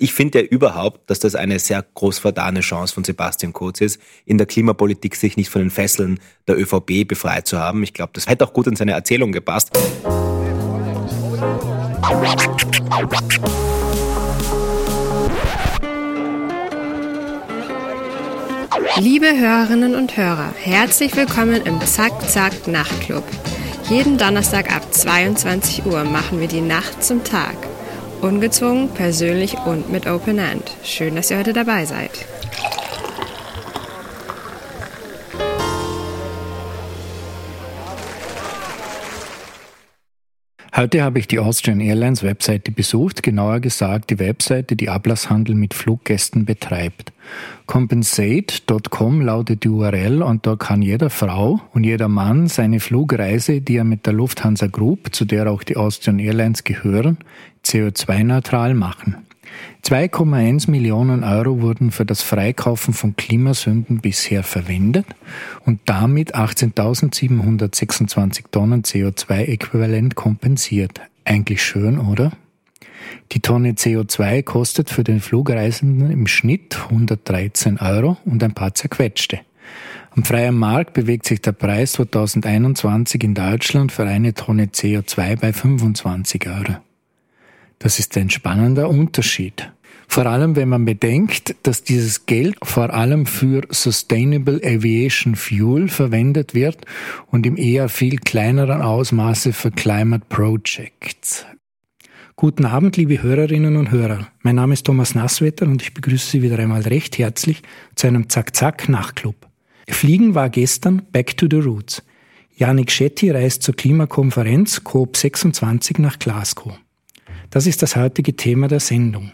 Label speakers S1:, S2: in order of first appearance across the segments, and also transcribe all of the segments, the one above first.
S1: Ich finde ja überhaupt, dass das eine sehr groß verdane Chance von Sebastian Kurz ist, in der Klimapolitik sich nicht von den Fesseln der ÖVP befreit zu haben. Ich glaube, das hätte auch gut in seine Erzählung gepasst.
S2: Liebe Hörerinnen und Hörer, herzlich willkommen im Zack Zack Nachtclub. Jeden Donnerstag ab 22 Uhr machen wir die Nacht zum Tag. Ungezwungen, persönlich und mit Open End. Schön, dass ihr heute dabei seid.
S3: Heute habe ich die Austrian Airlines Webseite besucht, genauer gesagt die Webseite, die Ablasshandel mit Fluggästen betreibt. Compensate.com lautet die URL und da kann jeder Frau und jeder Mann seine Flugreise, die er mit der Lufthansa Group, zu der auch die Austrian Airlines gehören, CO2-neutral machen. 2,1 Millionen Euro wurden für das Freikaufen von Klimasünden bisher verwendet und damit 18.726 Tonnen CO2-Äquivalent kompensiert. Eigentlich schön, oder? Die Tonne CO2 kostet für den Flugreisenden im Schnitt 113 Euro und ein paar zerquetschte. Am freien Markt bewegt sich der Preis 2021 in Deutschland für eine Tonne CO2 bei 25 Euro. Das ist ein spannender Unterschied. Vor allem, wenn man bedenkt, dass dieses Geld vor allem für Sustainable Aviation Fuel verwendet wird und im eher viel kleineren Ausmaße für Climate Projects. Guten Abend, liebe Hörerinnen und Hörer. Mein Name ist Thomas Nasswetter und ich begrüße Sie wieder einmal recht herzlich zu einem Zack-Zack-Nachtclub. Fliegen war gestern Back to the Roots. Janik Shetty reist zur Klimakonferenz COP26 nach Glasgow. Das ist das heutige Thema der Sendung.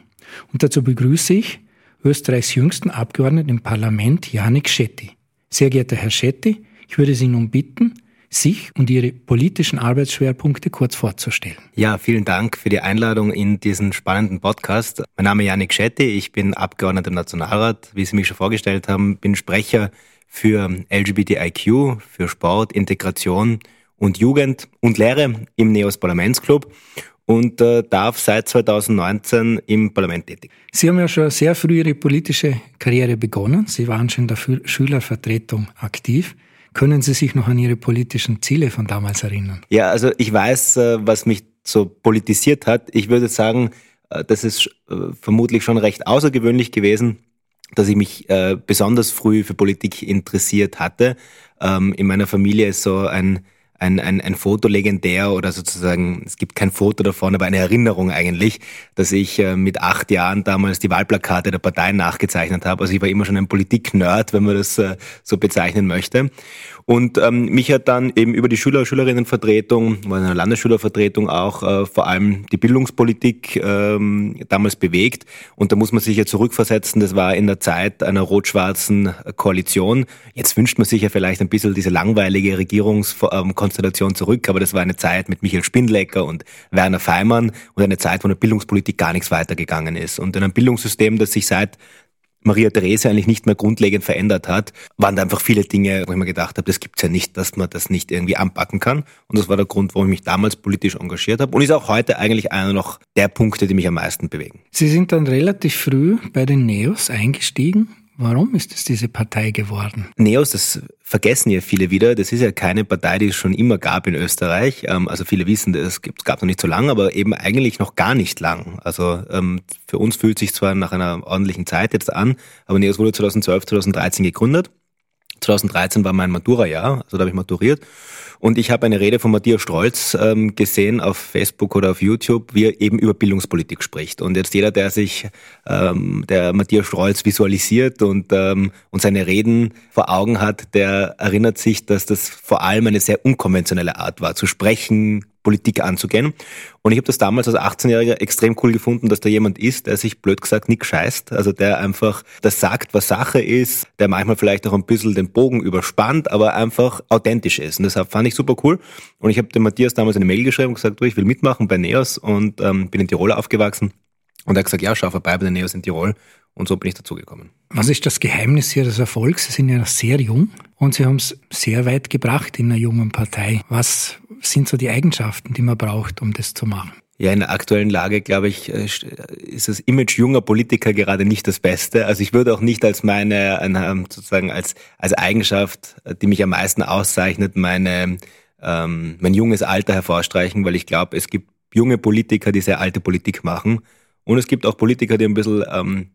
S3: Und dazu begrüße ich Österreichs jüngsten Abgeordneten im Parlament, Janik Schetti. Sehr geehrter Herr Schetti, ich würde Sie nun bitten, sich und Ihre politischen Arbeitsschwerpunkte kurz vorzustellen.
S1: Ja, vielen Dank für die Einladung in diesen spannenden Podcast. Mein Name ist Janik Schetti, ich bin Abgeordneter im Nationalrat, wie Sie mich schon vorgestellt haben, bin Sprecher für LGBTIQ, für Sport, Integration und Jugend und Lehre im NEOS Parlamentsclub und äh, darf seit 2019 im Parlament tätig.
S3: Sie haben ja schon sehr früh Ihre politische Karriere begonnen. Sie waren schon in der Schülervertretung aktiv. Können Sie sich noch an Ihre politischen Ziele von damals erinnern?
S1: Ja, also ich weiß, äh, was mich so politisiert hat. Ich würde sagen, äh, das ist äh, vermutlich schon recht außergewöhnlich gewesen, dass ich mich besonders früh für Politik interessiert hatte. Ähm, in meiner Familie ist so ein ein, ein, ein Foto legendär oder sozusagen, es gibt kein Foto davon, aber eine Erinnerung eigentlich, dass ich äh, mit acht Jahren damals die Wahlplakate der Parteien nachgezeichnet habe. Also ich war immer schon ein Politik-Nerd, wenn man das äh, so bezeichnen möchte. Und ähm, mich hat dann eben über die Schüler- Schülerinnenvertretung, war in einer Landesschülervertretung auch äh, vor allem die Bildungspolitik ähm, damals bewegt. Und da muss man sich ja zurückversetzen, das war in der Zeit einer rot-schwarzen Koalition. Jetzt wünscht man sich ja vielleicht ein bisschen diese langweilige Regierungskonstellation zurück, aber das war eine Zeit mit Michael Spindlecker und Werner Feimann und eine Zeit, wo in der Bildungspolitik gar nichts weitergegangen ist. Und in einem Bildungssystem, das sich seit Maria Therese eigentlich nicht mehr grundlegend verändert hat, waren da einfach viele Dinge, wo ich mir gedacht habe, das gibt's ja nicht, dass man das nicht irgendwie anpacken kann. Und das war der Grund, warum ich mich damals politisch engagiert habe und ist auch heute eigentlich einer noch der Punkte, die mich am meisten bewegen.
S3: Sie sind dann relativ früh bei den Neos eingestiegen. Warum ist es diese Partei geworden?
S1: Neos, das vergessen ja viele wieder. Das ist ja keine Partei, die es schon immer gab in Österreich. Ähm, also viele wissen, das gab es noch nicht so lange, aber eben eigentlich noch gar nicht lang. Also ähm, für uns fühlt sich zwar nach einer ordentlichen Zeit jetzt an, aber Neos wurde 2012, 2013 gegründet. 2013 war mein Matura-Jahr, also da habe ich maturiert. Und ich habe eine Rede von Matthias Strolz ähm, gesehen auf Facebook oder auf YouTube, wie er eben über Bildungspolitik spricht. Und jetzt jeder, der sich ähm, der Matthias Strolz visualisiert und, ähm, und seine Reden vor Augen hat, der erinnert sich, dass das vor allem eine sehr unkonventionelle Art war, zu sprechen, Politik anzugehen. Und ich habe das damals als 18-Jähriger extrem cool gefunden, dass da jemand ist, der sich blöd gesagt nicht scheißt, also der einfach das sagt, was Sache ist, der manchmal vielleicht auch ein bisschen den Bogen überspannt, aber einfach authentisch ist. Und deshalb fand ich super cool. Und ich habe dem Matthias damals eine Mail geschrieben und gesagt, du, ich will mitmachen bei Neos und ähm, bin in Tirol aufgewachsen. Und er hat gesagt, ja, schau vorbei bei den Neos in Tirol. Und so bin ich dazugekommen.
S3: Was ist das Geheimnis Ihres Erfolgs? Sie sind ja sehr jung und Sie haben es sehr weit gebracht in einer jungen Partei. Was sind so die Eigenschaften, die man braucht, um das zu machen?
S1: Ja, in der aktuellen Lage, glaube ich, äh, ist das Image junger Politiker gerade nicht das Beste. Also ich würde auch nicht als meine, ähm, sozusagen als, als Eigenschaft, die mich am meisten auszeichnet, meine, ähm, mein junges Alter hervorstreichen, weil ich glaube, es gibt junge Politiker, die sehr alte Politik machen. Und es gibt auch Politiker, die ein bisschen ähm,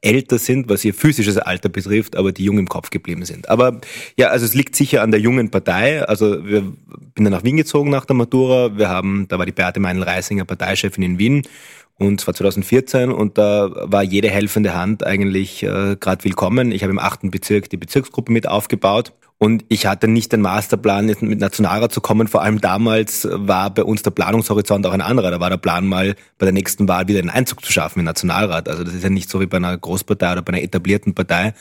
S1: älter sind, was ihr physisches Alter betrifft, aber die jung im Kopf geblieben sind. Aber ja, also es liegt sicher an der jungen Partei. Also wir bin dann nach Wien gezogen nach der Matura. Wir haben, da war die Beate Meinl-Reisinger Parteichefin in Wien und zwar 2014 und da war jede helfende Hand eigentlich äh, gerade willkommen. Ich habe im achten Bezirk die Bezirksgruppe mit aufgebaut und ich hatte nicht den Masterplan, mit Nationalrat zu kommen. Vor allem damals war bei uns der Planungshorizont auch ein anderer. Da war der Plan mal bei der nächsten Wahl wieder den Einzug zu schaffen im Nationalrat. Also das ist ja nicht so wie bei einer Großpartei oder bei einer etablierten Partei,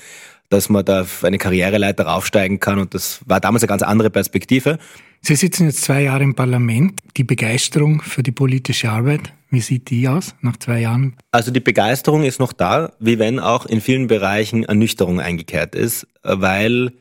S1: dass man da auf eine Karriereleiter raufsteigen kann. Und das war damals eine ganz andere Perspektive.
S3: Sie sitzen jetzt zwei Jahre im Parlament. Die Begeisterung für die politische Arbeit, wie sieht die aus nach zwei Jahren?
S1: Also die Begeisterung ist noch da, wie wenn auch in vielen Bereichen Ernüchterung eingekehrt ist, weil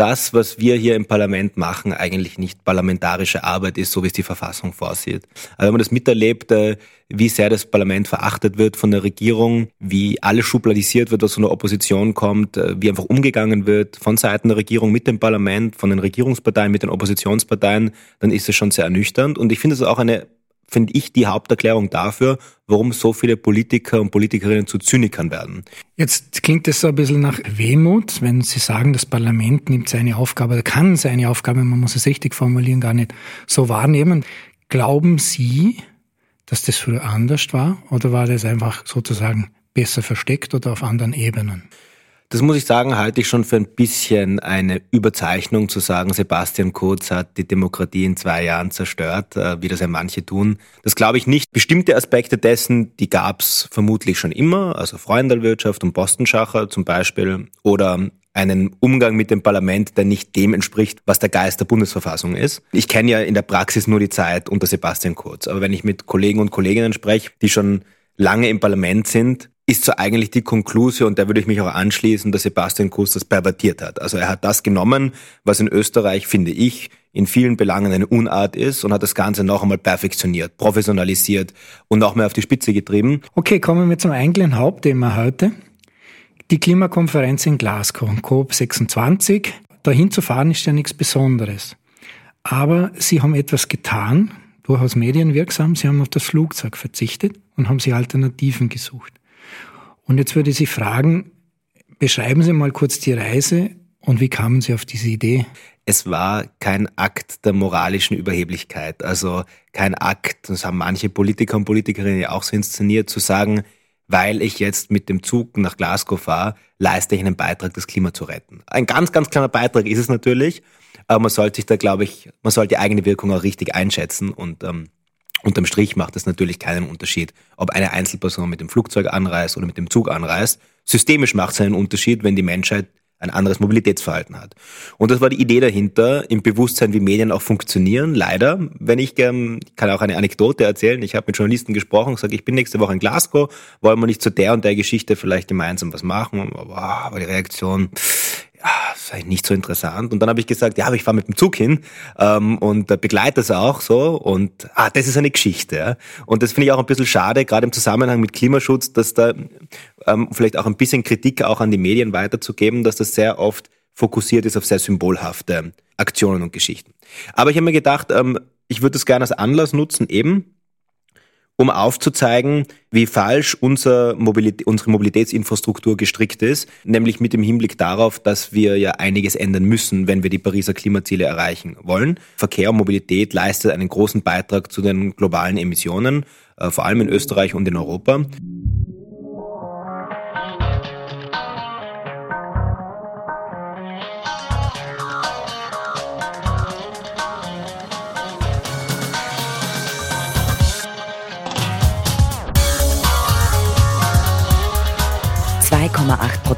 S1: das, was wir hier im Parlament machen, eigentlich nicht parlamentarische Arbeit ist, so wie es die Verfassung vorsieht. Also wenn man das miterlebt, äh, wie sehr das Parlament verachtet wird von der Regierung, wie alles schubladisiert wird, was von der Opposition kommt, äh, wie einfach umgegangen wird von Seiten der Regierung mit dem Parlament, von den Regierungsparteien, mit den Oppositionsparteien, dann ist es schon sehr ernüchternd. Und ich finde es auch eine finde ich, die Haupterklärung dafür, warum so viele Politiker und Politikerinnen zu Zynikern werden.
S3: Jetzt klingt es so ein bisschen nach Wehmut, wenn Sie sagen, das Parlament nimmt seine Aufgabe, kann seine Aufgabe, man muss es richtig formulieren, gar nicht so wahrnehmen. Glauben Sie, dass das früher anders war oder war das einfach sozusagen besser versteckt oder auf anderen Ebenen?
S1: Das muss ich sagen, halte ich schon für ein bisschen eine Überzeichnung zu sagen, Sebastian Kurz hat die Demokratie in zwei Jahren zerstört, äh, wie das ja manche tun. Das glaube ich nicht. Bestimmte Aspekte dessen, die gab es vermutlich schon immer, also Freundalwirtschaft und Postenschacher zum Beispiel, oder einen Umgang mit dem Parlament, der nicht dem entspricht, was der Geist der Bundesverfassung ist. Ich kenne ja in der Praxis nur die Zeit unter Sebastian Kurz, aber wenn ich mit Kollegen und Kolleginnen spreche, die schon lange im Parlament sind, ist so eigentlich die Konklusion, und da würde ich mich auch anschließen, dass Sebastian Kurz das pervertiert hat. Also er hat das genommen, was in Österreich, finde ich, in vielen Belangen eine Unart ist und hat das Ganze noch einmal perfektioniert, professionalisiert und noch mehr auf die Spitze getrieben.
S3: Okay, kommen wir zum eigentlichen Hauptthema heute. Die Klimakonferenz in Glasgow, COP26. Dahin zu fahren ist ja nichts Besonderes. Aber Sie haben etwas getan, durchaus medienwirksam. Sie haben auf das Flugzeug verzichtet und haben sich Alternativen gesucht. Und jetzt würde ich Sie fragen, beschreiben Sie mal kurz die Reise und wie kamen Sie auf diese Idee?
S1: Es war kein Akt der moralischen Überheblichkeit, also kein Akt, das haben manche Politiker und Politikerinnen ja auch so inszeniert, zu sagen, weil ich jetzt mit dem Zug nach Glasgow fahre, leiste ich einen Beitrag, das Klima zu retten. Ein ganz, ganz kleiner Beitrag ist es natürlich, aber man sollte sich da, glaube ich, man sollte die eigene Wirkung auch richtig einschätzen und ähm, Unterm Strich macht es natürlich keinen Unterschied, ob eine Einzelperson mit dem Flugzeug anreist oder mit dem Zug anreist. Systemisch macht es einen Unterschied, wenn die Menschheit ein anderes Mobilitätsverhalten hat. Und das war die Idee dahinter, im Bewusstsein, wie Medien auch funktionieren. Leider, wenn ich ähm, kann auch eine Anekdote erzählen. Ich habe mit Journalisten gesprochen, gesagt, ich bin nächste Woche in Glasgow, wollen wir nicht zu der und der Geschichte vielleicht gemeinsam was machen? Aber, aber die Reaktion, ja, ist eigentlich nicht so interessant. Und dann habe ich gesagt, ja, aber ich fahre mit dem Zug hin ähm, und äh, begleite es auch so. Und ah, das ist eine Geschichte. Ja. Und das finde ich auch ein bisschen schade, gerade im Zusammenhang mit Klimaschutz, dass da ähm, vielleicht auch ein bisschen Kritik auch an die Medien weiterzugeben, dass das sehr oft fokussiert ist auf sehr symbolhafte Aktionen und Geschichten. Aber ich habe mir gedacht, ähm, ich würde das gerne als Anlass nutzen, eben um aufzuzeigen, wie falsch unser Mobilität, unsere Mobilitätsinfrastruktur gestrickt ist, nämlich mit dem Hinblick darauf, dass wir ja einiges ändern müssen, wenn wir die Pariser Klimaziele erreichen wollen. Verkehr und Mobilität leistet einen großen Beitrag zu den globalen Emissionen, äh, vor allem in Österreich und in Europa.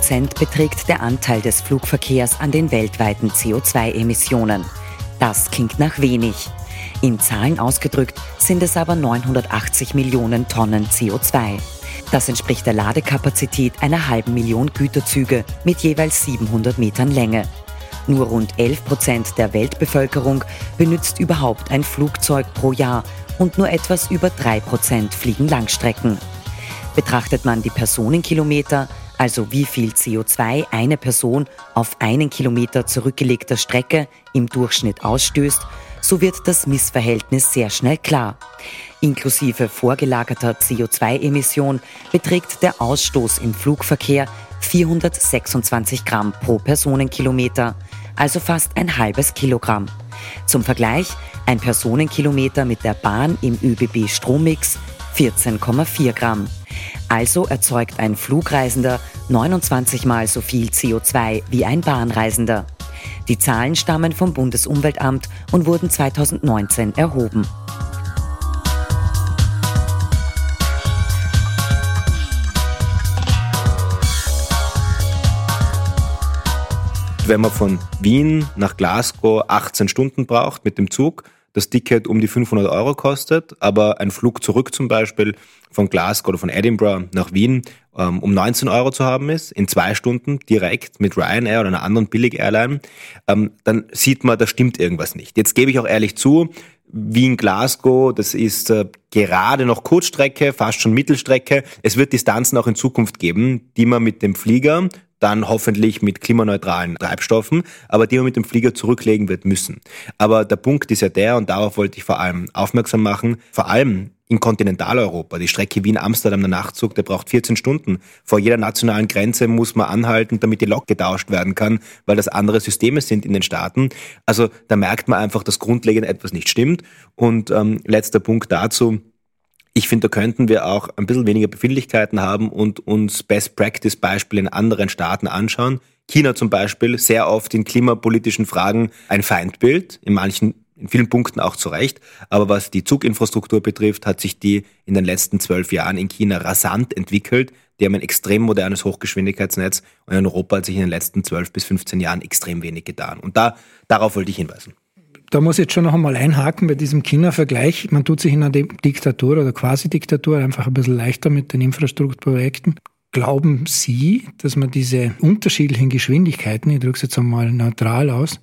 S4: Prozent beträgt der Anteil des Flugverkehrs an den weltweiten CO2-Emissionen. Das klingt nach wenig. In Zahlen ausgedrückt sind es aber 980 Millionen Tonnen CO2. Das entspricht der Ladekapazität einer halben Million Güterzüge mit jeweils 700 Metern Länge. Nur rund 11 Prozent der Weltbevölkerung benutzt überhaupt ein Flugzeug pro Jahr und nur etwas über 3% fliegen Langstrecken. Betrachtet man die Personenkilometer, also wie viel CO2 eine Person auf einen Kilometer zurückgelegter Strecke im Durchschnitt ausstößt, so wird das Missverhältnis sehr schnell klar. Inklusive vorgelagerter CO2-Emission beträgt der Ausstoß im Flugverkehr 426 Gramm pro Personenkilometer, also fast ein halbes Kilogramm. Zum Vergleich, ein Personenkilometer mit der Bahn im ÖBB Strommix 14,4 Gramm. Also erzeugt ein Flugreisender 29 mal so viel CO2 wie ein Bahnreisender. Die Zahlen stammen vom Bundesumweltamt und wurden 2019 erhoben.
S1: Wenn man von Wien nach Glasgow 18 Stunden braucht mit dem Zug, das Ticket um die 500 Euro kostet, aber ein Flug zurück zum Beispiel von Glasgow oder von Edinburgh nach Wien ähm, um 19 Euro zu haben ist, in zwei Stunden direkt mit Ryanair oder einer anderen Billig-Airline, ähm, dann sieht man, da stimmt irgendwas nicht. Jetzt gebe ich auch ehrlich zu, Wien-Glasgow, das ist äh, gerade noch Kurzstrecke, fast schon Mittelstrecke. Es wird Distanzen auch in Zukunft geben, die man mit dem Flieger dann hoffentlich mit klimaneutralen Treibstoffen, aber die man mit dem Flieger zurücklegen wird müssen. Aber der Punkt ist ja der, und darauf wollte ich vor allem aufmerksam machen, vor allem in Kontinentaleuropa. Die Strecke Wien-Amsterdam, der Nachtzug, der braucht 14 Stunden. Vor jeder nationalen Grenze muss man anhalten, damit die Lok getauscht werden kann, weil das andere Systeme sind in den Staaten. Also da merkt man einfach, dass grundlegend etwas nicht stimmt. Und ähm, letzter Punkt dazu. Ich finde, da könnten wir auch ein bisschen weniger Befindlichkeiten haben und uns Best-Practice-Beispiele in anderen Staaten anschauen. China zum Beispiel, sehr oft in klimapolitischen Fragen ein Feindbild, in manchen in vielen Punkten auch zu Recht. Aber was die Zuginfrastruktur betrifft, hat sich die in den letzten zwölf Jahren in China rasant entwickelt. Die haben ein extrem modernes Hochgeschwindigkeitsnetz und in Europa hat sich in den letzten zwölf bis 15 Jahren extrem wenig getan. Und da, darauf wollte ich hinweisen.
S3: Da muss ich jetzt schon noch einmal einhaken bei diesem China-Vergleich. Man tut sich in einer Diktatur oder Quasi-Diktatur einfach ein bisschen leichter mit den Infrastrukturprojekten. Glauben Sie, dass man diese unterschiedlichen Geschwindigkeiten, ich drücke es jetzt einmal neutral aus,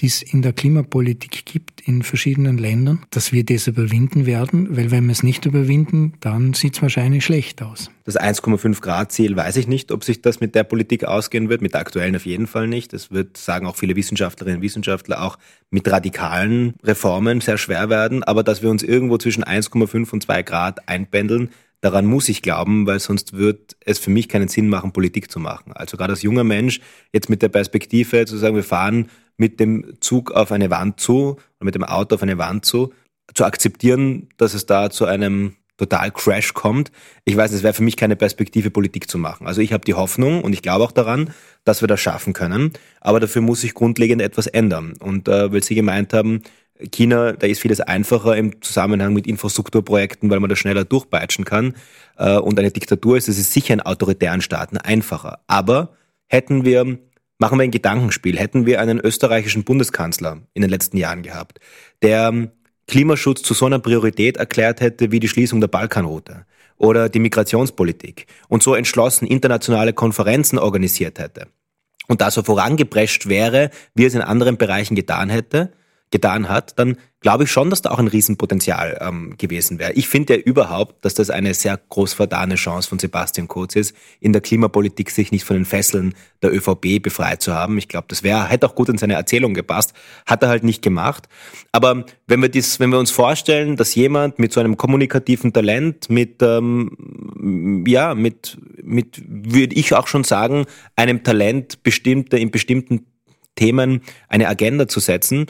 S3: die es in der Klimapolitik gibt in verschiedenen Ländern, dass wir das überwinden werden, weil wenn wir es nicht überwinden, dann sieht es wahrscheinlich schlecht aus.
S1: Das 1,5 Grad Ziel weiß ich nicht, ob sich das mit der Politik ausgehen wird, mit der aktuellen auf jeden Fall nicht. Es wird, sagen auch viele Wissenschaftlerinnen und Wissenschaftler, auch mit radikalen Reformen sehr schwer werden, aber dass wir uns irgendwo zwischen 1,5 und 2 Grad einpendeln, Daran muss ich glauben, weil sonst wird es für mich keinen Sinn machen, Politik zu machen. Also gerade als junger Mensch jetzt mit der Perspektive zu sagen, wir fahren mit dem Zug auf eine Wand zu oder mit dem Auto auf eine Wand zu, zu akzeptieren, dass es da zu einem total Crash kommt. Ich weiß, es wäre für mich keine Perspektive, Politik zu machen. Also ich habe die Hoffnung und ich glaube auch daran, dass wir das schaffen können. Aber dafür muss sich grundlegend etwas ändern. Und äh, weil Sie gemeint haben, China, da ist vieles einfacher im Zusammenhang mit Infrastrukturprojekten, weil man das schneller durchpeitschen kann. Äh, und eine Diktatur ist, es ist sicher in autoritären Staaten einfacher. Aber hätten wir Machen wir ein Gedankenspiel. Hätten wir einen österreichischen Bundeskanzler in den letzten Jahren gehabt, der ähm, Klimaschutz zu so einer Priorität erklärt hätte wie die Schließung der Balkanroute oder die Migrationspolitik und so entschlossen internationale Konferenzen organisiert hätte und da so vorangeprescht wäre, wie es in anderen Bereichen getan hätte, getan hat, dann glaube ich schon, dass da auch ein Riesenpotenzial ähm, gewesen wäre. Ich finde ja überhaupt, dass das eine sehr groß verdane Chance von Sebastian Kurz ist, in der Klimapolitik sich nicht von den Fesseln der ÖVP befreit zu haben. Ich glaube, das wäre, hätte auch gut in seine Erzählung gepasst, hat er halt nicht gemacht. Aber wenn wir dies, wenn wir uns vorstellen, dass jemand mit so einem kommunikativen Talent, mit ähm, ja, mit, mit, würde ich auch schon sagen, einem Talent bestimmte, in bestimmten Themen eine Agenda zu setzen,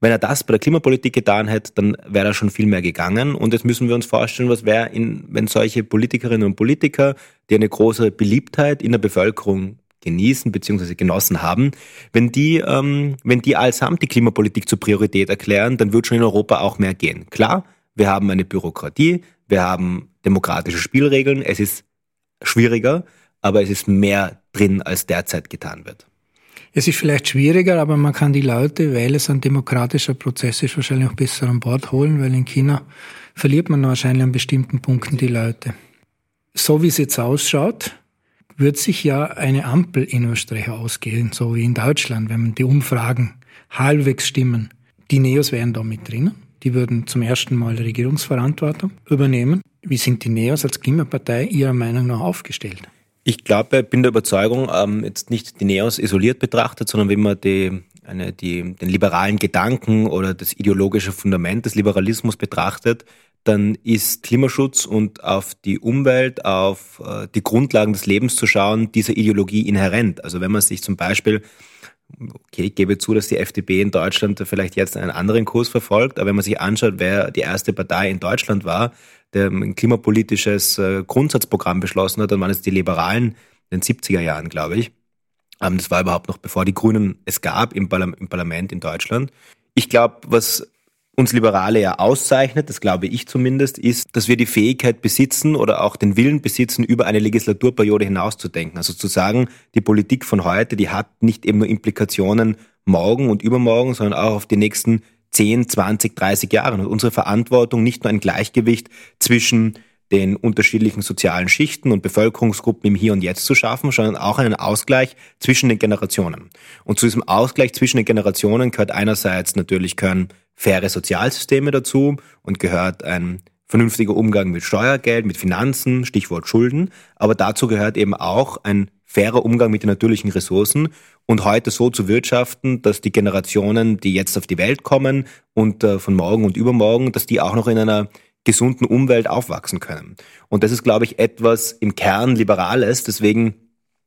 S1: wenn er das bei der Klimapolitik getan hätte, dann wäre er schon viel mehr gegangen. Und jetzt müssen wir uns vorstellen, was wäre, wenn solche Politikerinnen und Politiker, die eine große Beliebtheit in der Bevölkerung genießen bzw. genossen haben, wenn die, ähm, wenn die allesamt die Klimapolitik zur Priorität erklären, dann wird schon in Europa auch mehr gehen. Klar, wir haben eine Bürokratie, wir haben demokratische Spielregeln, es ist schwieriger, aber es ist mehr drin, als derzeit getan wird.
S3: Es ist vielleicht schwieriger, aber man kann die Leute, weil es ein demokratischer Prozess ist, wahrscheinlich auch besser an Bord holen, weil in China verliert man wahrscheinlich an bestimmten Punkten die Leute. So wie es jetzt ausschaut, wird sich ja eine Ampel in Österreich ausgehen, so wie in Deutschland, wenn man die Umfragen halbwegs stimmen. Die Neos wären da mit drinnen. die würden zum ersten Mal Regierungsverantwortung übernehmen. Wie sind die Neos als Klimapartei Ihrer Meinung nach aufgestellt?
S1: Ich glaube, bin der Überzeugung, ähm, jetzt nicht die Neos isoliert betrachtet, sondern wenn man die, eine, die, den liberalen Gedanken oder das ideologische Fundament des Liberalismus betrachtet, dann ist Klimaschutz und auf die Umwelt, auf äh, die Grundlagen des Lebens zu schauen, dieser Ideologie inhärent. Also wenn man sich zum Beispiel okay, ich gebe zu, dass die FDP in Deutschland vielleicht jetzt einen anderen Kurs verfolgt, aber wenn man sich anschaut, wer die erste Partei in Deutschland war, der ein klimapolitisches äh, Grundsatzprogramm beschlossen hat, dann waren es die Liberalen in den 70er Jahren, glaube ich. Ähm, das war überhaupt noch bevor die Grünen es gab im, Parlament in Deutschland. Ich glaube, was uns Liberale ja auszeichnet, das glaube ich zumindest, ist, dass wir die Fähigkeit besitzen oder auch den Willen besitzen, über eine Legislaturperiode hinauszudenken. Also zu sagen, die Politik von heute, die hat nicht eben nur Implikationen morgen und übermorgen, sondern auch auf die nächsten 10, 20, 30 Jahre. Und unsere Verantwortung nicht nur ein Gleichgewicht zwischen den unterschiedlichen sozialen Schichten und Bevölkerungsgruppen im Hier und Jetzt zu schaffen, sondern auch einen Ausgleich zwischen den Generationen. Und zu diesem Ausgleich zwischen den Generationen gehört einerseits natürlich können faire Sozialsysteme dazu und gehört ein vernünftiger Umgang mit Steuergeld, mit Finanzen, Stichwort Schulden. Aber dazu gehört eben auch ein fairer Umgang mit den natürlichen Ressourcen und heute so zu wirtschaften, dass die Generationen, die jetzt auf die Welt kommen und äh, von morgen und übermorgen, dass die auch noch in einer gesunden Umwelt aufwachsen können. Und das ist, glaube ich, etwas im Kern Liberales. Deswegen,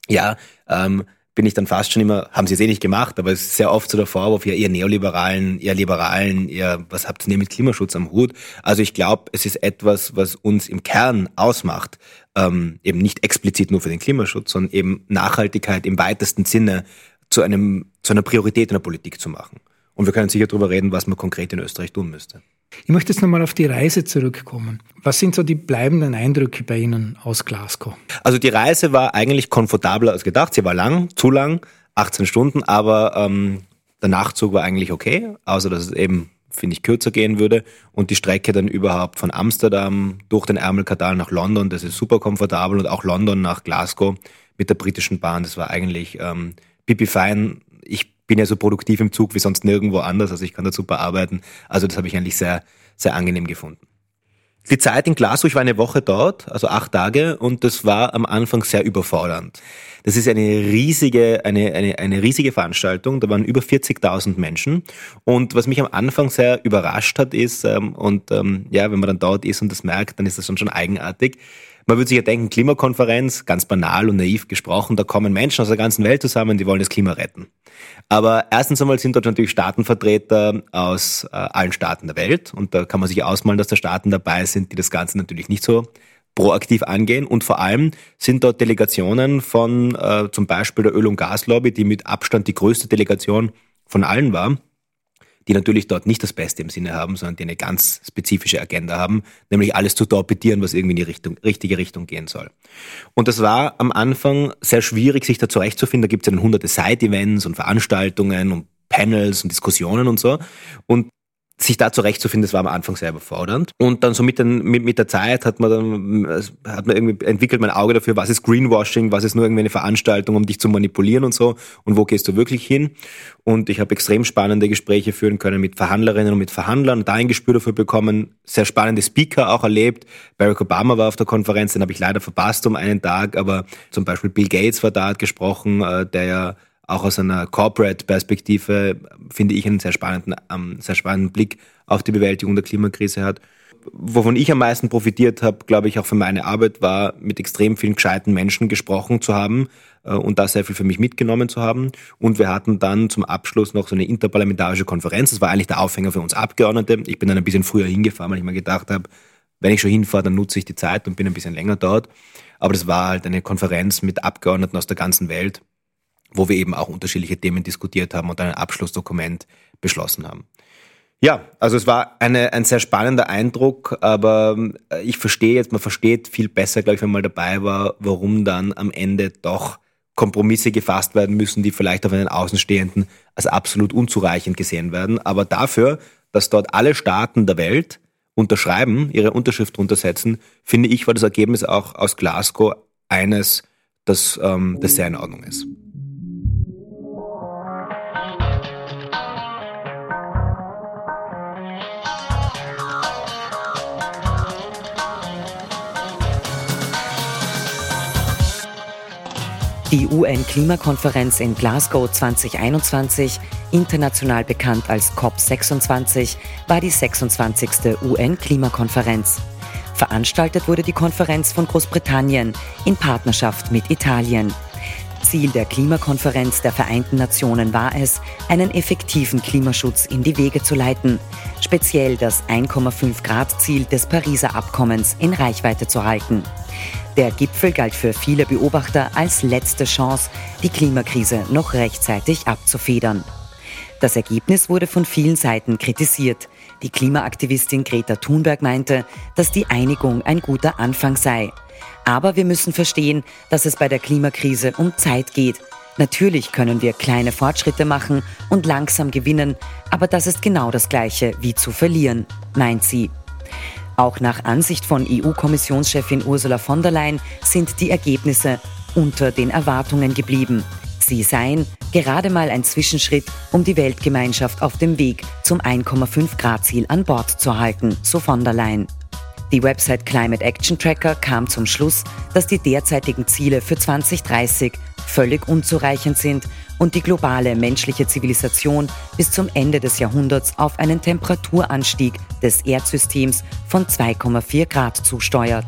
S1: ja, ähm, bin ich dann fast schon immer, haben sie es eh nicht gemacht, aber es ist sehr oft so der Vorwurf, ja, ihr Neoliberalen, ihr Liberalen, ihr, was habt ihr denn mit Klimaschutz am Hut? Also ich glaube, es ist etwas, was uns im Kern ausmacht, ähm, eben nicht explizit nur für den Klimaschutz, sondern eben Nachhaltigkeit im weitesten Sinne zu einem, zu einer Priorität in der Politik zu machen. Und wir können sicher darüber reden, was man konkret in Österreich tun müsste.
S3: Ich möchte jetzt nochmal auf die Reise zurückkommen. Was sind so die bleibenden Eindrücke bei Ihnen aus Glasgow?
S1: Also die Reise war eigentlich komfortabler als gedacht. Sie war lang, zu lang, 18 Stunden, aber ähm, der Nachtzug war eigentlich okay, außer dass es eben, finde ich, kürzer gehen würde. Und die Strecke dann überhaupt von Amsterdam durch den Ärmelkanal nach London, das ist super komfortabel und auch London nach Glasgow mit der britischen Bahn, das war eigentlich ähm, pipi fein. Ich bin ja so produktiv im Zug wie sonst nirgendwo anders, also ich kann da super arbeiten. Also das habe ich eigentlich sehr, sehr angenehm gefunden. Die Zeit in Glasgow, ich war eine Woche dort, also acht Tage, und das war am Anfang sehr überfordernd. Das ist eine riesige, eine, eine, eine riesige Veranstaltung. Da waren über 40.000 Menschen. Und was mich am Anfang sehr überrascht hat, ist, ähm, und ähm, ja, wenn man dann dort ist und das merkt, dann ist das schon schon eigenartig. Man würde sich ja denken, Klimakonferenz, ganz banal und naiv gesprochen, da kommen Menschen aus der ganzen Welt zusammen, die wollen das Klima retten. Aber erstens einmal sind dort natürlich Staatenvertreter aus äh, allen Staaten der Welt und da kann man sich ausmalen, dass da Staaten dabei sind, die das Ganze natürlich nicht so proaktiv angehen und vor allem sind dort Delegationen von äh, zum Beispiel der Öl- und Gaslobby, die mit Abstand die größte Delegation von allen war die natürlich dort nicht das Beste im Sinne haben, sondern die eine ganz spezifische Agenda haben, nämlich alles zu torpedieren, was irgendwie in die Richtung, richtige Richtung gehen soll. Und das war am Anfang sehr schwierig, sich da zurechtzufinden. Da gibt es ja dann hunderte Side-Events und Veranstaltungen und Panels und Diskussionen und so. Und sich da zurechtzufinden, das war am Anfang sehr überfordernd. Und dann so mit, den, mit, mit der Zeit hat man dann, hat man irgendwie entwickelt mein Auge dafür, was ist Greenwashing, was ist nur irgendwie eine Veranstaltung, um dich zu manipulieren und so und wo gehst du wirklich hin. Und ich habe extrem spannende Gespräche führen können mit Verhandlerinnen und mit Verhandlern und da ein Gespür dafür bekommen, sehr spannende Speaker auch erlebt. Barack Obama war auf der Konferenz, den habe ich leider verpasst um einen Tag, aber zum Beispiel Bill Gates war da, hat gesprochen, äh, der ja auch aus einer Corporate-Perspektive, finde ich, einen sehr spannenden, ähm, sehr spannenden Blick auf die Bewältigung der Klimakrise hat. Wovon ich am meisten profitiert habe, glaube ich, auch für meine Arbeit, war, mit extrem vielen gescheiten Menschen gesprochen zu haben äh, und da sehr viel für mich mitgenommen zu haben. Und wir hatten dann zum Abschluss noch so eine interparlamentarische Konferenz. Das war eigentlich der Aufhänger für uns Abgeordnete. Ich bin dann ein bisschen früher hingefahren, weil ich mir gedacht habe, wenn ich schon hinfahre, dann nutze ich die Zeit und bin ein bisschen länger dort. Aber das war halt eine Konferenz mit Abgeordneten aus der ganzen Welt wo wir eben auch unterschiedliche Themen diskutiert haben und ein Abschlussdokument beschlossen haben. Ja, also es war eine, ein sehr spannender Eindruck, aber äh, ich verstehe jetzt, man versteht viel besser, glaube ich, wenn man dabei war, warum dann am Ende doch Kompromisse gefasst werden müssen, die vielleicht auf einen Außenstehenden als absolut unzureichend gesehen werden. Aber dafür, dass dort alle Staaten der Welt unterschreiben, ihre Unterschrift runtersetzen, finde ich, war das Ergebnis auch aus Glasgow eines, das, ähm, das sehr in Ordnung ist.
S4: Die UN-Klimakonferenz in Glasgow 2021, international bekannt als COP26, war die 26. UN-Klimakonferenz. Veranstaltet wurde die Konferenz von Großbritannien in Partnerschaft mit Italien. Ziel der Klimakonferenz der Vereinten Nationen war es, einen effektiven Klimaschutz in die Wege zu leiten, speziell das 1,5 Grad Ziel des Pariser Abkommens in Reichweite zu halten. Der Gipfel galt für viele Beobachter als letzte Chance, die Klimakrise noch rechtzeitig abzufedern. Das Ergebnis wurde von vielen Seiten kritisiert. Die Klimaaktivistin Greta Thunberg meinte, dass die Einigung ein guter Anfang sei. Aber wir müssen verstehen, dass es bei der Klimakrise um Zeit geht. Natürlich können wir kleine Fortschritte machen und langsam gewinnen, aber das ist genau das Gleiche wie zu verlieren, meint sie. Auch nach Ansicht von EU-Kommissionschefin Ursula von der Leyen sind die Ergebnisse unter den Erwartungen geblieben. Sie seien gerade mal ein Zwischenschritt, um die Weltgemeinschaft auf dem Weg zum 1,5 Grad Ziel an Bord zu halten, so von der Leyen. Die Website Climate Action Tracker kam zum Schluss, dass die derzeitigen Ziele für 2030 völlig unzureichend sind und die globale menschliche Zivilisation bis zum Ende des Jahrhunderts auf einen Temperaturanstieg des Erdsystems von 2,4 Grad zusteuert.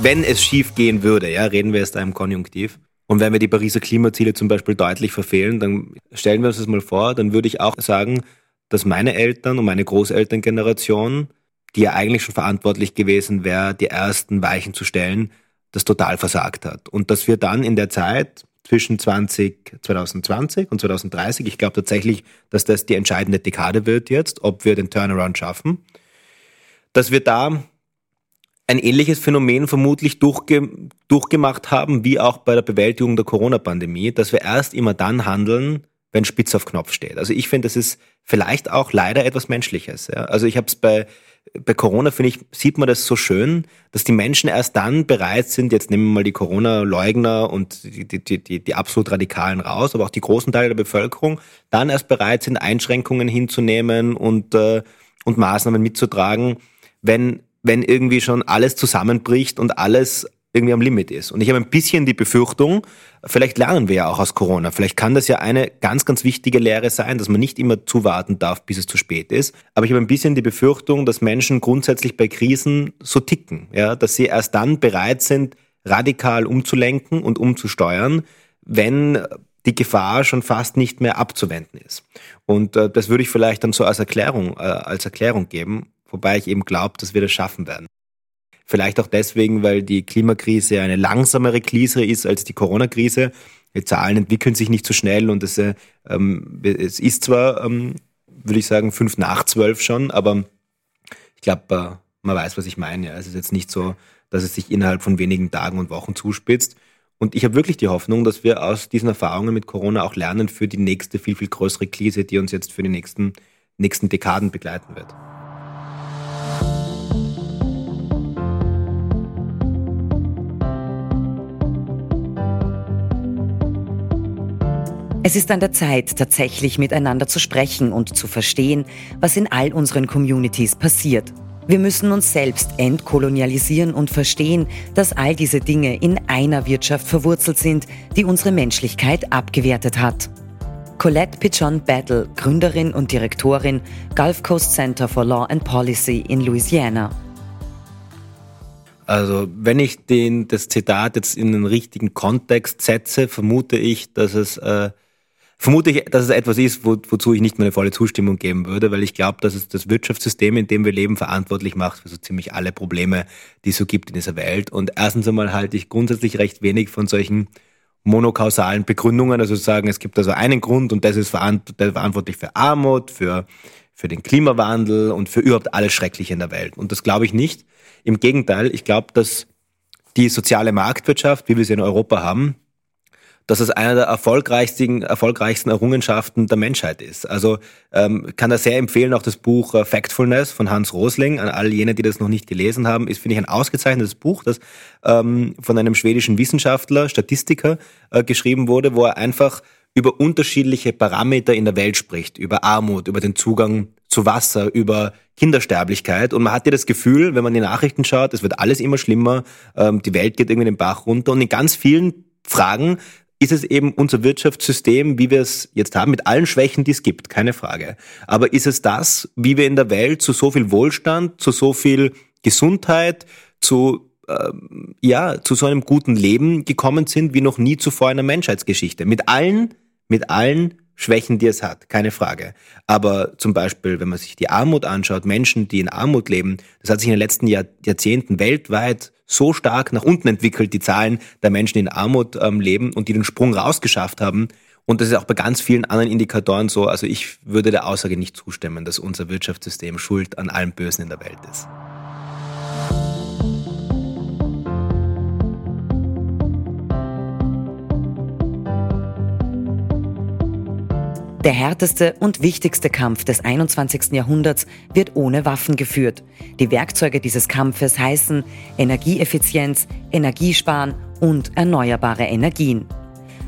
S1: Wenn es schief gehen würde, ja, reden wir jetzt im Konjunktiv, und wenn wir die Pariser Klimaziele zum Beispiel deutlich verfehlen, dann stellen wir uns das mal vor, dann würde ich auch sagen, dass meine Eltern und meine Großelterngeneration die ja eigentlich schon verantwortlich gewesen wäre, die ersten Weichen zu stellen, das total versagt hat. Und dass wir dann in der Zeit zwischen 20, 2020 und 2030, ich glaube tatsächlich, dass das die entscheidende Dekade wird jetzt, ob wir den Turnaround schaffen, dass wir da ein ähnliches Phänomen vermutlich durchge durchgemacht haben, wie auch bei der Bewältigung der Corona-Pandemie, dass wir erst immer dann handeln, wenn Spitz auf Knopf steht. Also ich finde, das ist vielleicht auch leider etwas Menschliches. Ja. Also ich habe es bei bei Corona, finde ich, sieht man das so schön, dass die Menschen erst dann bereit sind, jetzt nehmen wir mal die Corona-Leugner und die, die, die, die absolut Radikalen raus, aber auch die großen Teile der Bevölkerung, dann erst bereit sind, Einschränkungen hinzunehmen und, äh, und Maßnahmen mitzutragen, wenn, wenn irgendwie schon alles zusammenbricht und alles irgendwie am Limit ist. Und ich habe ein bisschen die Befürchtung, vielleicht lernen wir ja auch aus Corona. Vielleicht kann das ja eine ganz, ganz wichtige Lehre sein, dass man nicht immer zuwarten darf, bis es zu spät ist. Aber ich habe ein bisschen die Befürchtung, dass Menschen grundsätzlich bei Krisen so ticken, ja, dass sie erst dann bereit sind, radikal umzulenken und umzusteuern, wenn die Gefahr schon fast nicht mehr abzuwenden ist. Und äh, das würde ich vielleicht dann so als Erklärung, äh, als Erklärung geben, wobei ich eben glaube, dass wir das schaffen werden. Vielleicht auch deswegen, weil die Klimakrise eine langsamere Krise ist als die Corona-Krise. Die Zahlen entwickeln sich nicht so schnell und es, äh, ähm, es ist zwar, ähm, würde ich sagen, fünf nach zwölf schon, aber ich glaube, äh, man weiß, was ich meine. Ja. Es ist jetzt nicht so, dass es sich innerhalb von wenigen Tagen und Wochen zuspitzt. Und ich habe wirklich die Hoffnung, dass wir aus diesen Erfahrungen mit Corona auch lernen für die nächste, viel, viel größere Krise, die uns jetzt für die nächsten, nächsten Dekaden begleiten wird.
S4: Es ist an der Zeit, tatsächlich miteinander zu sprechen und zu verstehen, was in all unseren Communities passiert. Wir müssen uns selbst entkolonialisieren und verstehen, dass all diese Dinge in einer Wirtschaft verwurzelt sind, die unsere Menschlichkeit abgewertet hat. Colette Pichon Battle, Gründerin und Direktorin Gulf Coast Center for Law and Policy in Louisiana.
S1: Also wenn ich den, das Zitat jetzt in den richtigen Kontext setze, vermute ich, dass es äh, vermute ich, dass es etwas ist, wo, wozu ich nicht meine volle Zustimmung geben würde, weil ich glaube, dass es das Wirtschaftssystem, in dem wir leben, verantwortlich macht für so ziemlich alle Probleme, die es so gibt in dieser Welt. Und erstens einmal halte ich grundsätzlich recht wenig von solchen monokausalen Begründungen, also sagen, es gibt also einen Grund und das ist verantwortlich für Armut, für, für den Klimawandel und für überhaupt alles Schreckliche in der Welt. Und das glaube ich nicht. Im Gegenteil, ich glaube, dass die soziale Marktwirtschaft, wie wir sie in Europa haben, dass es einer der erfolgreichsten, erfolgreichsten Errungenschaften der Menschheit ist. Also ähm, kann da sehr empfehlen, auch das Buch äh, Factfulness von Hans Rosling, an all jene, die das noch nicht gelesen haben, ist, finde ich, ein ausgezeichnetes Buch, das ähm, von einem schwedischen Wissenschaftler, Statistiker, äh, geschrieben wurde, wo er einfach über unterschiedliche Parameter in der Welt spricht, über Armut, über den Zugang zu Wasser, über Kindersterblichkeit. Und man hat ja das Gefühl, wenn man die Nachrichten schaut, es wird alles immer schlimmer, ähm, die Welt geht irgendwie den Bach runter. Und in ganz vielen Fragen ist es eben unser Wirtschaftssystem, wie wir es jetzt haben, mit allen Schwächen, die es gibt, keine Frage. Aber ist es das, wie wir in der Welt zu so viel Wohlstand, zu so viel Gesundheit, zu ähm, ja, zu so einem guten Leben gekommen sind wie noch nie zuvor in der Menschheitsgeschichte. Mit allen, mit allen Schwächen, die es hat, keine Frage. Aber zum Beispiel, wenn man sich die Armut anschaut, Menschen, die in Armut leben, das hat sich in den letzten Jahr, Jahrzehnten weltweit so stark nach unten entwickelt, die Zahlen der Menschen, die in Armut ähm, leben und die den Sprung rausgeschafft haben. Und das ist auch bei ganz vielen anderen Indikatoren so. Also ich würde der Aussage nicht zustimmen, dass unser Wirtschaftssystem schuld an allem Bösen in der Welt ist.
S4: Der härteste und wichtigste Kampf des 21. Jahrhunderts wird ohne Waffen geführt. Die Werkzeuge dieses Kampfes heißen Energieeffizienz, Energiesparen und erneuerbare Energien.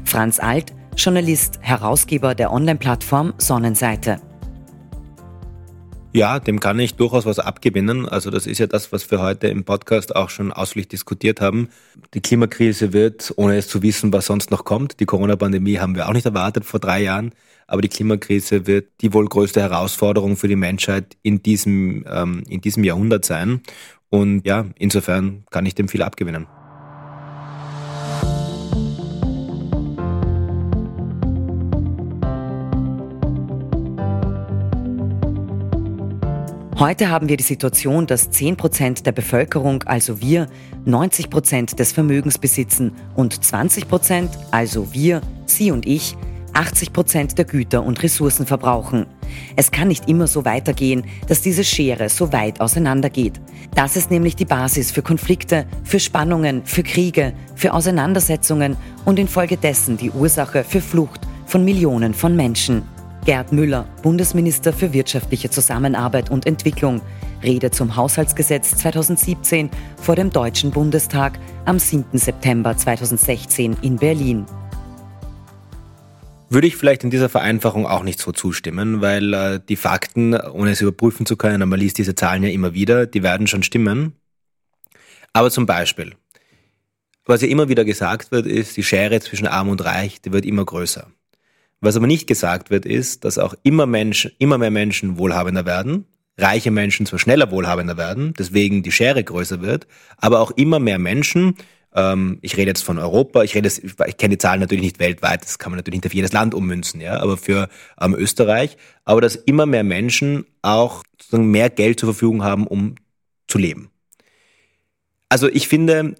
S4: Franz Alt, Journalist, Herausgeber der Online-Plattform Sonnenseite.
S1: Ja, dem kann ich durchaus was abgewinnen. Also das ist ja das, was wir heute im Podcast auch schon ausführlich diskutiert haben. Die Klimakrise wird, ohne es zu wissen, was sonst noch kommt. Die Corona-Pandemie haben wir auch nicht erwartet vor drei Jahren. Aber die Klimakrise wird die wohl größte Herausforderung für die Menschheit in diesem, ähm, in diesem Jahrhundert sein. Und ja, insofern kann ich dem viel abgewinnen.
S4: Heute haben wir die Situation, dass 10 Prozent der Bevölkerung, also wir, 90 Prozent des Vermögens besitzen und 20 Prozent, also wir, Sie und ich, 80 Prozent der Güter und Ressourcen verbrauchen. Es kann nicht immer so weitergehen, dass diese Schere so weit auseinandergeht. Das ist nämlich die Basis für Konflikte, für Spannungen, für Kriege, für Auseinandersetzungen und infolgedessen die Ursache für Flucht von Millionen von Menschen. Gerd Müller, Bundesminister für wirtschaftliche Zusammenarbeit und Entwicklung, Rede zum Haushaltsgesetz 2017 vor dem Deutschen Bundestag am 7. September 2016 in Berlin
S1: würde ich vielleicht in dieser Vereinfachung auch nicht so zustimmen, weil äh, die Fakten, ohne es überprüfen zu können, man liest diese Zahlen ja immer wieder, die werden schon stimmen. Aber zum Beispiel, was ja immer wieder gesagt wird, ist, die Schere zwischen Arm und Reich, die wird immer größer. Was aber nicht gesagt wird, ist, dass auch immer Menschen, immer mehr Menschen wohlhabender werden, reiche Menschen zwar schneller wohlhabender werden, deswegen die Schere größer wird, aber auch immer mehr Menschen ähm, ich rede jetzt von Europa, ich rede jetzt, ich kenne die Zahlen natürlich nicht weltweit, das kann man natürlich nicht auf jedes Land ummünzen, ja, aber für ähm, Österreich, aber dass immer mehr Menschen auch sozusagen mehr Geld zur Verfügung haben, um zu leben. Also ich finde,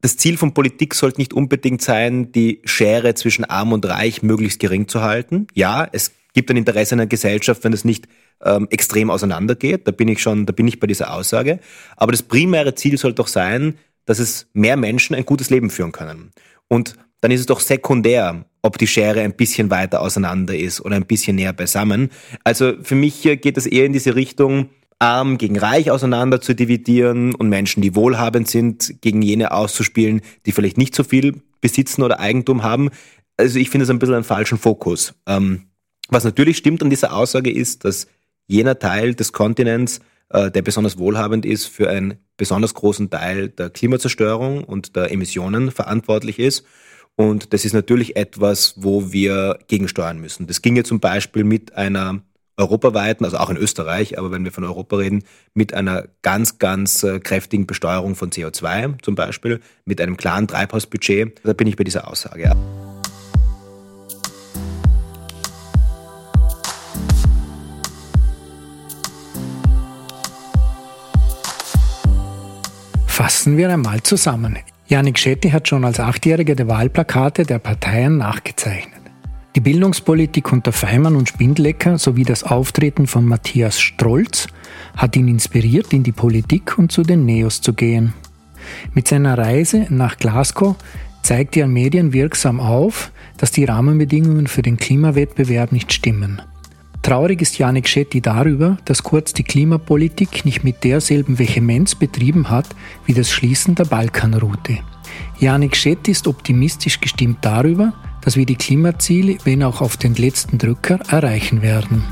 S1: das Ziel von Politik sollte nicht unbedingt sein, die Schere zwischen Arm und Reich möglichst gering zu halten. Ja, es gibt ein Interesse in der Gesellschaft, wenn es nicht ähm, extrem auseinandergeht. Da bin ich schon, da bin ich bei dieser Aussage. Aber das primäre Ziel sollte doch sein, dass es mehr Menschen ein gutes Leben führen können. Und dann ist es doch sekundär, ob die Schere ein bisschen weiter auseinander ist oder ein bisschen näher beisammen. Also für mich geht es eher in diese Richtung, arm gegen reich auseinander zu dividieren und Menschen, die wohlhabend sind, gegen jene auszuspielen, die vielleicht nicht so viel besitzen oder Eigentum haben. Also ich finde es ein bisschen einen falschen Fokus. Ähm, was natürlich stimmt an dieser Aussage ist, dass jener Teil des Kontinents äh, der besonders wohlhabend ist, für einen besonders großen Teil der Klimazerstörung und der Emissionen verantwortlich ist. Und das ist natürlich etwas, wo wir gegensteuern müssen. Das ging ja zum Beispiel mit einer europaweiten, also auch in Österreich, aber wenn wir von Europa reden, mit einer ganz, ganz äh, kräftigen Besteuerung von CO2 zum Beispiel, mit einem klaren Treibhausbudget. Da bin ich bei dieser Aussage.
S3: Fassen wir einmal zusammen. Janik Schetti hat schon als Achtjähriger die Wahlplakate der Parteien nachgezeichnet. Die Bildungspolitik unter Feimann und Spindlecker sowie das Auftreten von Matthias Strolz hat ihn inspiriert, in die Politik und zu den Neos zu gehen. Mit seiner Reise nach Glasgow zeigt er Medien wirksam auf, dass die Rahmenbedingungen für den Klimawettbewerb nicht stimmen. Traurig ist Janik Schetti darüber, dass Kurz die Klimapolitik nicht mit derselben Vehemenz betrieben hat wie das Schließen der Balkanroute. Janik Schetti ist optimistisch gestimmt darüber, dass wir die Klimaziele, wenn auch auf den letzten Drücker, erreichen werden.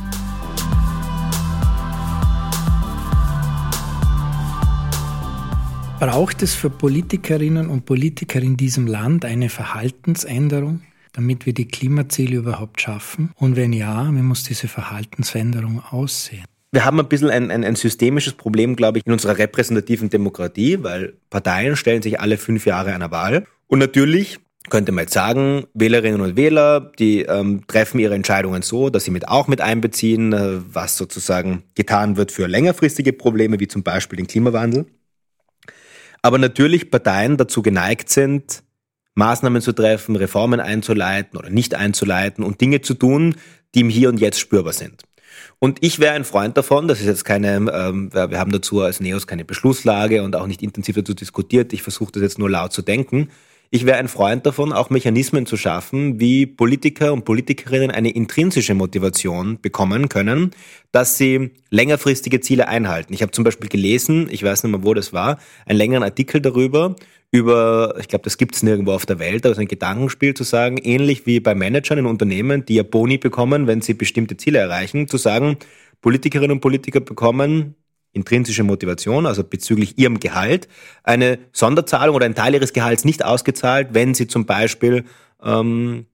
S3: Braucht es für Politikerinnen und Politiker in diesem Land eine Verhaltensänderung, damit wir die Klimaziele überhaupt schaffen? Und wenn ja, wie muss diese Verhaltensänderung aussehen?
S1: Wir haben ein bisschen ein, ein, ein, systemisches Problem, glaube ich, in unserer repräsentativen Demokratie, weil Parteien stellen sich alle fünf Jahre einer Wahl. Und natürlich könnte man jetzt sagen, Wählerinnen und Wähler, die ähm, treffen ihre Entscheidungen so, dass sie mit auch mit einbeziehen, äh, was sozusagen getan wird für längerfristige Probleme, wie zum Beispiel den Klimawandel. Aber natürlich Parteien dazu geneigt sind, Maßnahmen zu treffen, Reformen einzuleiten oder nicht einzuleiten und Dinge zu tun, die im Hier und Jetzt spürbar sind. Und ich wäre ein Freund davon, das ist jetzt keine, ähm, wir haben dazu als Neos keine Beschlusslage und auch nicht intensiv dazu diskutiert, ich versuche das jetzt nur laut zu denken. Ich wäre ein Freund davon, auch Mechanismen zu schaffen, wie Politiker und Politikerinnen eine intrinsische Motivation bekommen können, dass sie längerfristige Ziele einhalten. Ich habe zum Beispiel gelesen, ich weiß nicht mehr, wo das war, einen längeren Artikel darüber, über, ich glaube, das gibt es nirgendwo auf der Welt, aber so ein Gedankenspiel zu sagen, ähnlich wie bei Managern in Unternehmen, die ja Boni bekommen, wenn sie bestimmte Ziele erreichen, zu sagen, Politikerinnen und Politiker bekommen intrinsische Motivation, also bezüglich ihrem Gehalt, eine Sonderzahlung oder ein Teil ihres Gehalts nicht ausgezahlt, wenn sie zum Beispiel ähm,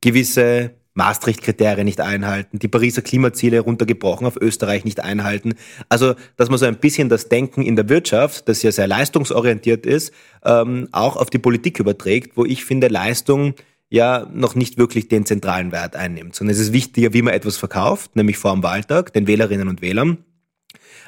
S1: gewisse Maastricht-Kriterien nicht einhalten, die Pariser Klimaziele runtergebrochen auf Österreich nicht einhalten. Also, dass man so ein bisschen das Denken in der Wirtschaft, das ja sehr leistungsorientiert ist, ähm, auch auf die Politik überträgt, wo ich finde, Leistung ja noch nicht wirklich den zentralen Wert einnimmt, sondern es ist wichtiger, wie man etwas verkauft, nämlich vor dem Wahltag, den Wählerinnen und Wählern.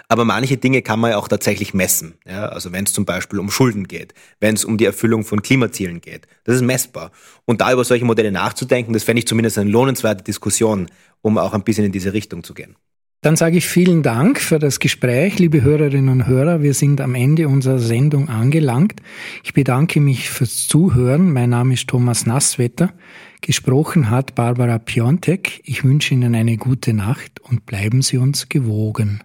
S1: Aber manche Dinge kann man ja auch tatsächlich messen. Ja? Also wenn es zum Beispiel um Schulden geht, wenn es um die Erfüllung von Klimazielen geht. Das ist messbar. Und da über solche Modelle nachzudenken, das fände ich zumindest eine lohnenswerte Diskussion, um auch ein bisschen in diese Richtung zu gehen.
S3: Dann sage ich vielen Dank für das Gespräch, liebe Hörerinnen und Hörer. Wir sind am Ende unserer Sendung angelangt. Ich bedanke mich fürs Zuhören. Mein Name ist Thomas Nasswetter. Gesprochen hat Barbara Piontek. Ich wünsche Ihnen eine gute Nacht und bleiben Sie uns gewogen.